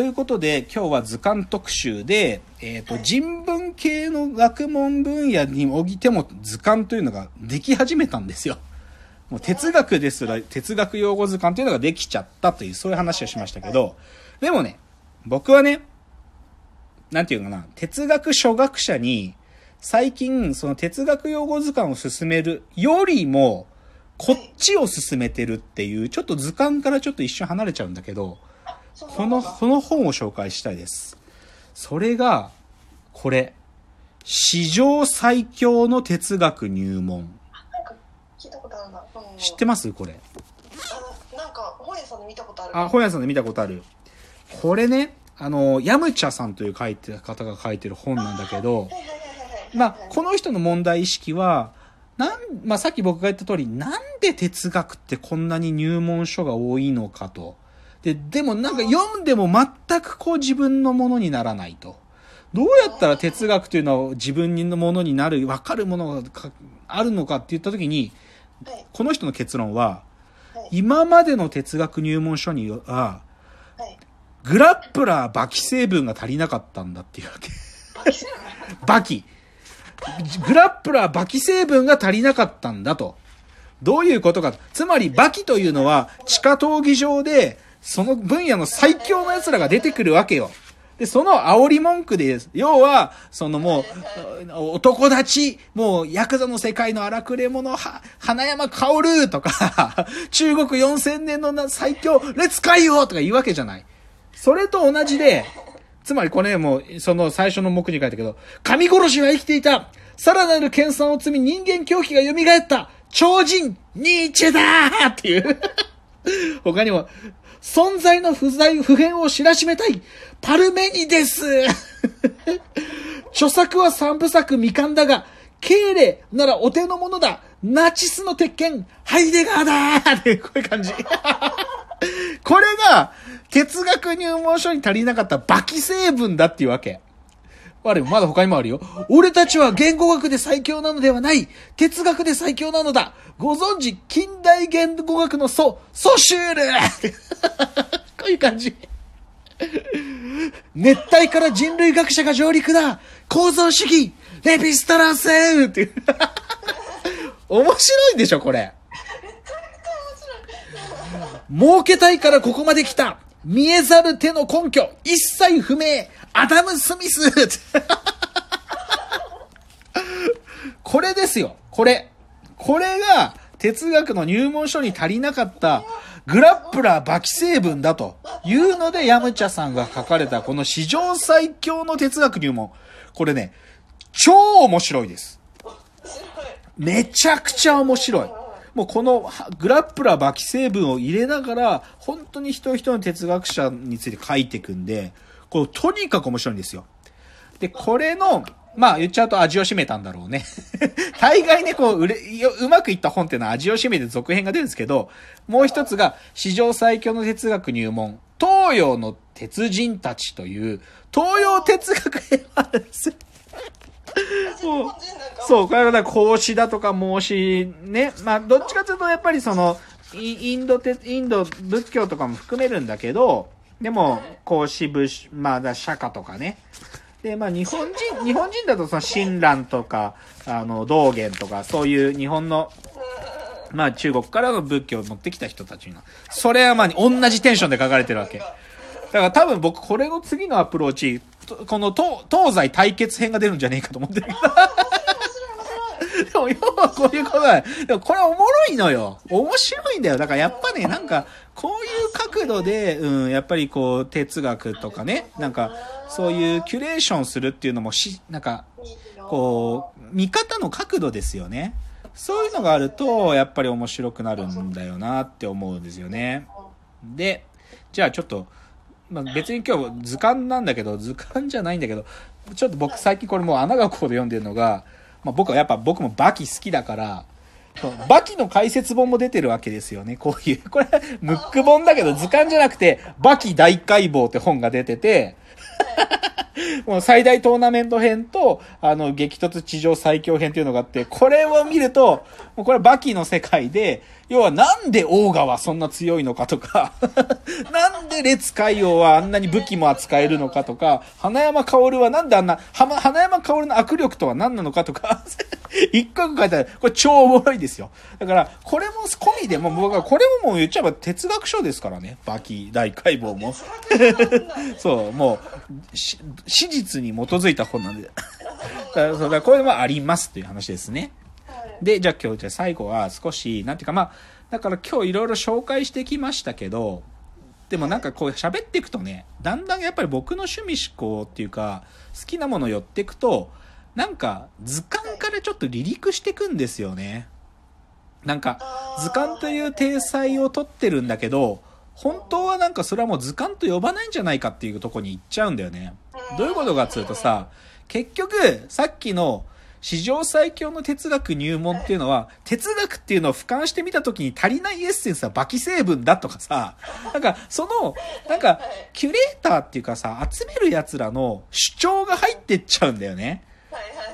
ということで、今日は図鑑特集で、えっ、と、人文系の学問分野においても図鑑というのができ始めたんですよ。もう哲学ですら、哲学用語図鑑というのができちゃったという、そういう話をしましたけど、でもね、僕はね、なんていうのかな、哲学初学者に、最近、その哲学用語図鑑を進めるよりも、こっちを進めてるっていう、ちょっと図鑑からちょっと一瞬離れちゃうんだけど、この、この本を紹介したいです。それが、これ。史上最強の哲学入門。なんか聞いたことあるな。うん、知ってます？これ。なんか本屋さんで見たことある。あ、本屋さんで見たことある。これね、あの、ヤムチャさんという書いて方が書いてる本なんだけど。まあ、この人の問題意識は、なん、まあ、さっき僕が言った通り、なんで哲学ってこんなに入門書が多いのかと。で、でもなんか読んでも全くこう自分のものにならないと。どうやったら哲学というのは自分のものになる、わかるものがかあるのかって言った時に、はいこの人の結論は、はい今までの哲学入門書には、はい。グラップラーバキ成分が足りなかったんだっていうわけ。バキ。グラップラーバキ成分が足りなかったんだと。どういうことか。つまり、バキというのは地下闘技場で、その分野の最強の奴らが出てくるわけよ。で、その煽り文句で、要は、そのもう、男立ち、もう、ヤクザの世界の荒くれ者、は、花山薫とか、中国4000年の最強、レッツ海洋とか言うわけじゃない。それと同じで、つまりこれもう、その最初の目に書いたけど、神殺しは生きていたさらなる研鑽を積み人間狂気が蘇った超人ニーチェだーっていう。他にも、存在の不在、不変を知らしめたいパルメニデス 著作は三部作未完だが、敬礼ならお手のものだナチスの鉄拳ハイデガーだーってこういう感じ。これが、哲学入門書に足りなかったバキ成分だっていうわけ。あれ、まだ他にもあるよ。俺たちは言語学で最強なのではない。哲学で最強なのだ。ご存知、近代言語学の祖、ソシュール こういう感じ。熱帯から人類学者が上陸だ構造主義レヴィストランスっていう。面白いでしょ、これ。儲けたいからここまで来た見えざる手の根拠一切不明アダム・スミスこれですよ。これ。これが哲学の入門書に足りなかったグラップラーバキ成分だというのでヤムチャさんが書かれたこの史上最強の哲学入門。これね、超面白いです。めちゃくちゃ面白い。もうこのグラップラーバキ成分を入れながら、本当に一人一人の哲学者について書いていくんで、こうとにかく面白いんですよ。で、これの、まあ言っちゃうと味を占めたんだろうね。大概ね、こう、売れ、ようまくいった本っていうのは味を占めて続編が出るんですけど、もう一つが、史上最強の哲学入門、東洋の鉄人たちという、東洋哲学編があるんですよ。日本人なんかそう、これはだから孔子だとか孟子ね。まあ、どっちかというと、やっぱりその、イインドて、インド仏教とかも含めるんだけど、でも、孔子仏、ま、だ釈迦とかね。で、まあ、日本人、日本人だとその、親鸞とか、あの、道元とか、そういう日本の、まあ、中国からの仏教を持ってきた人たちの、それはまあ、同じテンションで書かれてるわけ。だから多分僕、これの次のアプローチ、この東東西対決編が出るんじゃねえかと思ってる。でも要はこういうことだよ。でもこれおもろいのよ。面白いんだよ。だからやっぱね、なんか、こういう角度で、うん、やっぱりこう、哲学とかね、なんか、そういうキュレーションするっていうのもし、なんか、こう、見方の角度ですよね。そういうのがあると、やっぱり面白くなるんだよなって思うんですよね。で、じゃあちょっと、まあ、別に今日図鑑なんだけど、図鑑じゃないんだけど、ちょっと僕最近これもう穴がこうで読んでるのが、まあ、僕はやっぱ僕もバキ好きだから、バキの解説本も出てるわけですよね。こういう。これ、ムック本だけど図鑑じゃなくて、バキ大解剖って本が出てて、もう最大トーナメント編と、あの、激突地上最強編っていうのがあって、これを見ると、もうこれはバキの世界で、要はなんでオーガはそんな強いのかとか、なんで列海王はあんなに武器も扱えるのかとか、花山薫はなんであんな、はま花山薫の握力とは何なのかとか、一個一個書いてある。これ超おもろいですよ。だから、これも込みでも、僕はこれももう言っちゃえば哲学書ですからね。バキ大解剖も。そう、もう、し史実に基づいた本なんで。だから、そうだからこれもありますという話ですね。はいで、じゃあ今日、じゃあ最後は少し、なんていうかまあ、だから今日いろいろ紹介してきましたけど、でもなんかこう喋っていくとね、だんだんやっぱり僕の趣味思考っていうか、好きなもの寄っていくと、なんか図鑑からちょっと離陸していくんですよね。なんか、図鑑という体裁を取ってるんだけど、本当はなんかそれはもう図鑑と呼ばないんじゃないかっていうところに行っちゃうんだよね。どういうことかっつうとさ、結局、さっきの史上最強の哲学入門っていうのは、哲学っていうのを俯瞰してみた時に足りないエッセンスはバキ成分だとかさ、なんかその、なんか、キュレーターっていうかさ、集める奴らの主張が入ってっちゃうんだよね。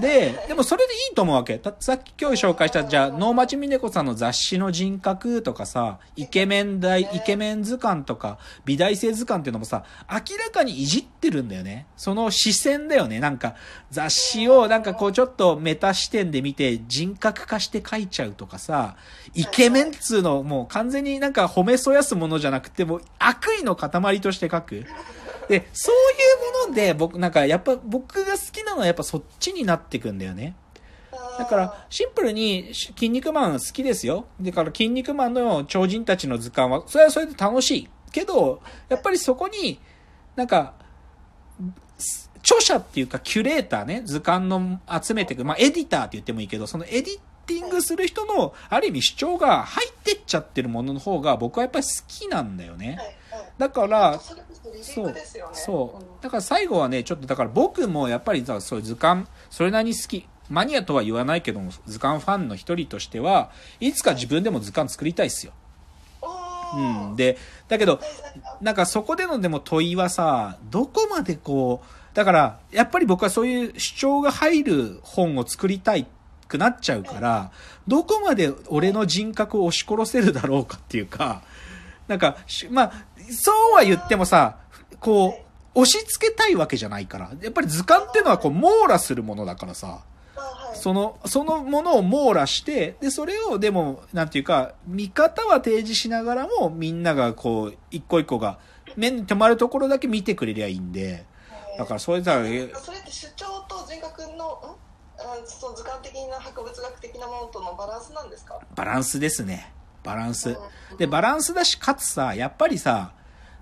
で、でもそれでいいと思うわけ。たさっき今日紹介した、じゃあ、能町みね子さんの雑誌の人格とかさ、イケメン大、イケメン図鑑とか、美大生図鑑っていうのもさ、明らかにいじってるんだよね。その視線だよね。なんか、雑誌をなんかこうちょっとメタ視点で見て人格化して書いちゃうとかさ、イケメンっつうのもう完全になんか褒めそやすものじゃなくて、もう悪意の塊として書く。で、そういうもので、僕、なんか、やっぱ、僕が好きなのはやっぱそっちになってくんだよね。だから、シンプルに、し筋肉マン好きですよ。だから、筋肉マンの超人たちの図鑑は、それはそれで楽しい。けど、やっぱりそこに、なんか、す著者っていうか、キュレーターね、図鑑の集めていく、まあ、エディターって言ってもいいけど、そのエディティングする人の、ある意味主張が入ってっちゃってるものの方が、僕はやっぱり好きなんだよね。はいはいだから、そうそう。だから最後はね、ちょっとだから僕もやっぱりさそういう図鑑、それなりに好き。マニアとは言わないけども、図鑑ファンの一人としては、いつか自分でも図鑑作りたいっすよ。おうーん。で、だけど、なんかそこでのでも問いはさ、どこまでこう、だから、やっぱり僕はそういう主張が入る本を作りたいくなっちゃうから、どこまで俺の人格を押し殺せるだろうかっていうか、なんか、しまあ、そうは言ってもさ、こう、押し付けたいわけじゃないから。やっぱり図鑑っていうのはこう網羅するものだからさ。その、そのものを網羅して、で、それを、でも、なんていうか、見方は提示しながらも、みんながこう、一個一個が、目に留まるところだけ見てくれりゃいいんで、だからそれさ、えそれって主張と人格のんあその図鑑的な博物学的なものとのバランスなんですか？バランスですね。バランス。うんで、バランスだし、かつさ、やっぱりさ、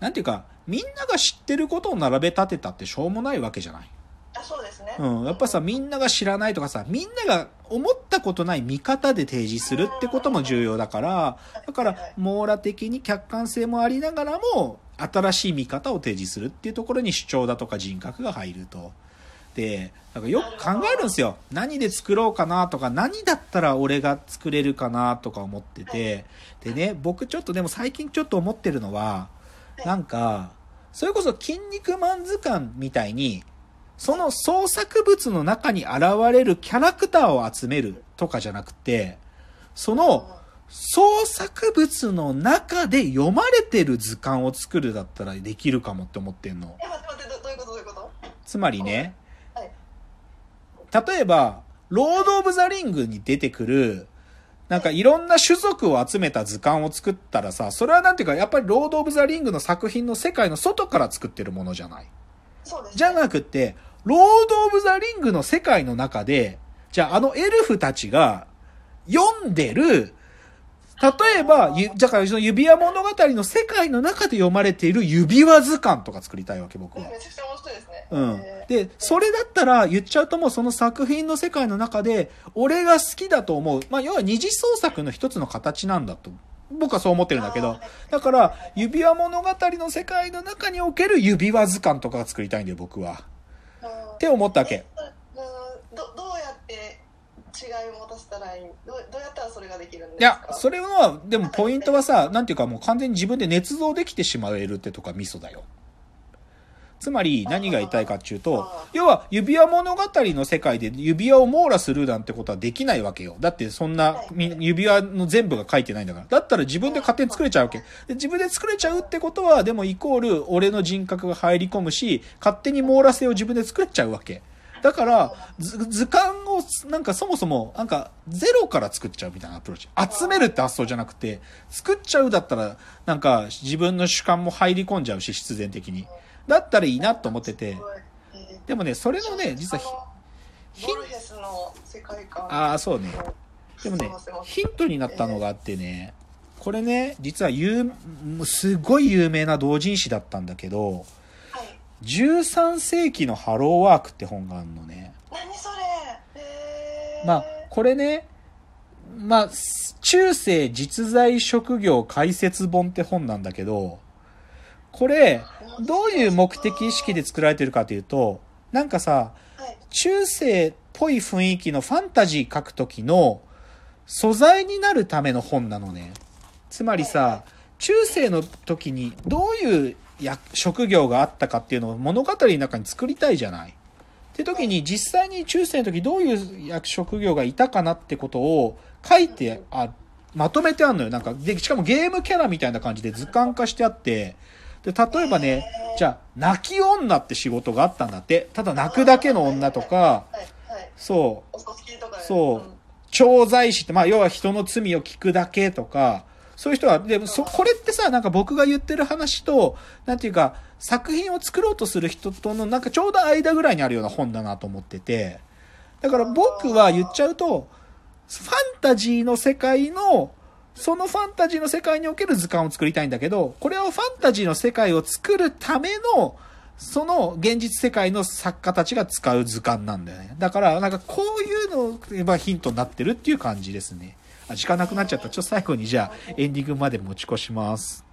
なんていうか、みんなが知ってることを並べ立てたってしょうもないわけじゃない。あそうですねうん。やっぱさ、みんなが知らないとかさ、みんなが思ったことない見方で提示するってことも重要だから、だから、網羅的に客観性もありながらも、新しい見方を提示するっていうところに主張だとか人格が入ると。で、だからよく考えるんですよ。何で作ろうかなとか、何だったら俺が作れるかなとか思ってて。でね、僕ちょっとでも最近ちょっと思ってるのは、なんか、それこそ筋肉マン図鑑みたいに、その創作物の中に現れるキャラクターを集めるとかじゃなくて、その創作物の中で読まれてる図鑑を作るだったらできるかもって思ってんの。つまりね、はい例えば、ロード・オブ・ザ・リングに出てくる、なんかいろんな種族を集めた図鑑を作ったらさ、それはなんていうか、やっぱりロード・オブ・ザ・リングの作品の世界の外から作ってるものじゃない？そうですねじゃなくて、ロード・オブ・ザ・リングの世界の中で、じゃああのエルフたちが読んでる、例えば、ゆだからその指輪物語の世界の中で読まれている指輪図鑑とか作りたいわけ、僕は。めちゃくちゃ面白いですねうんえ。ーで、それだったら言っちゃうともうその作品の世界の中で、俺が好きだと思う。まあ、要は二次創作の一つの形なんだと。僕はそう思ってるんだけど。だから、指輪物語の世界の中における指輪図鑑とかが作りたいんだよ、僕は。うんって思ったわけ。えうんどど違いを持たせたらいいどうどうやったらそれができるんですいやか、それは、でもポイントはさ、なんていうかもう完全に自分で捏造できてしまえるってとかミソだよ。つまり何が言いたいかっていうと、要は指輪物語の世界で指輪を網羅するなんてことはできないわけよ。だってそんなみ指輪の全部が書いてないんだから。だったら自分で勝手に作れちゃうわけ。で自分で作れちゃうってことは、でもイコール俺の人格が入り込むし、勝手に網羅性を自分で作れちゃうわけ。だから、図図鑑を、なんかそもそも、なんか、ゼロから作っちゃうみたいなアプローチ。集めるって発想じゃなくて、作っちゃうだったら、なんか、自分の主観も入り込んじゃうし、必然的に。だったらいいなと思っててでもね、それのね、実はひ、ボルヘスの世界観ああ、そうね。でもねヒントになったのがあってね、これね、実は有、すごい有名な同人誌だったんだけど、はい13世紀のハローワークって本があるのね。何それ？えー。まあ、これね、まあ、中世実在職業解説本って本なんだけど、これ、どういう目的意識で作られてるかというと、なんかさ、はい。中世っぽい雰囲気のファンタジー書くときの素材になるための本なのね。つまりさ、中世の時にどういう役職業があったかっていうのを物語の中に作りたいじゃない。って時に実際に中世の時どういう役職業がいたかなってことを書いてあ、まとめてあるのよ。なんか、で、しかもゲームキャラみたいな感じで図鑑化してあって、で、例えばね、じゃあ、泣き女って仕事があったんだって。ただ泣くだけの女とか、そう、そうん。調剤師って、まあ、要は人の罪を聞くだけとか、そういう人は、でも、そ、これってさ、なんか僕が言ってる話と、なんていうか、作品を作ろうとする人との、なんかちょうど間ぐらいにあるような本だなと思ってて、だから僕は言っちゃうと、ファンタジーの世界の、そのファンタジーの世界における図鑑を作りたいんだけど、これをファンタジーの世界を作るための、その現実世界の作家たちが使う図鑑なんだよね。だから、なんかこういうのがヒントになってるっていう感じですね。時間なくなっちゃった。ちょっと最後にじゃあエンディングまで持ち越します。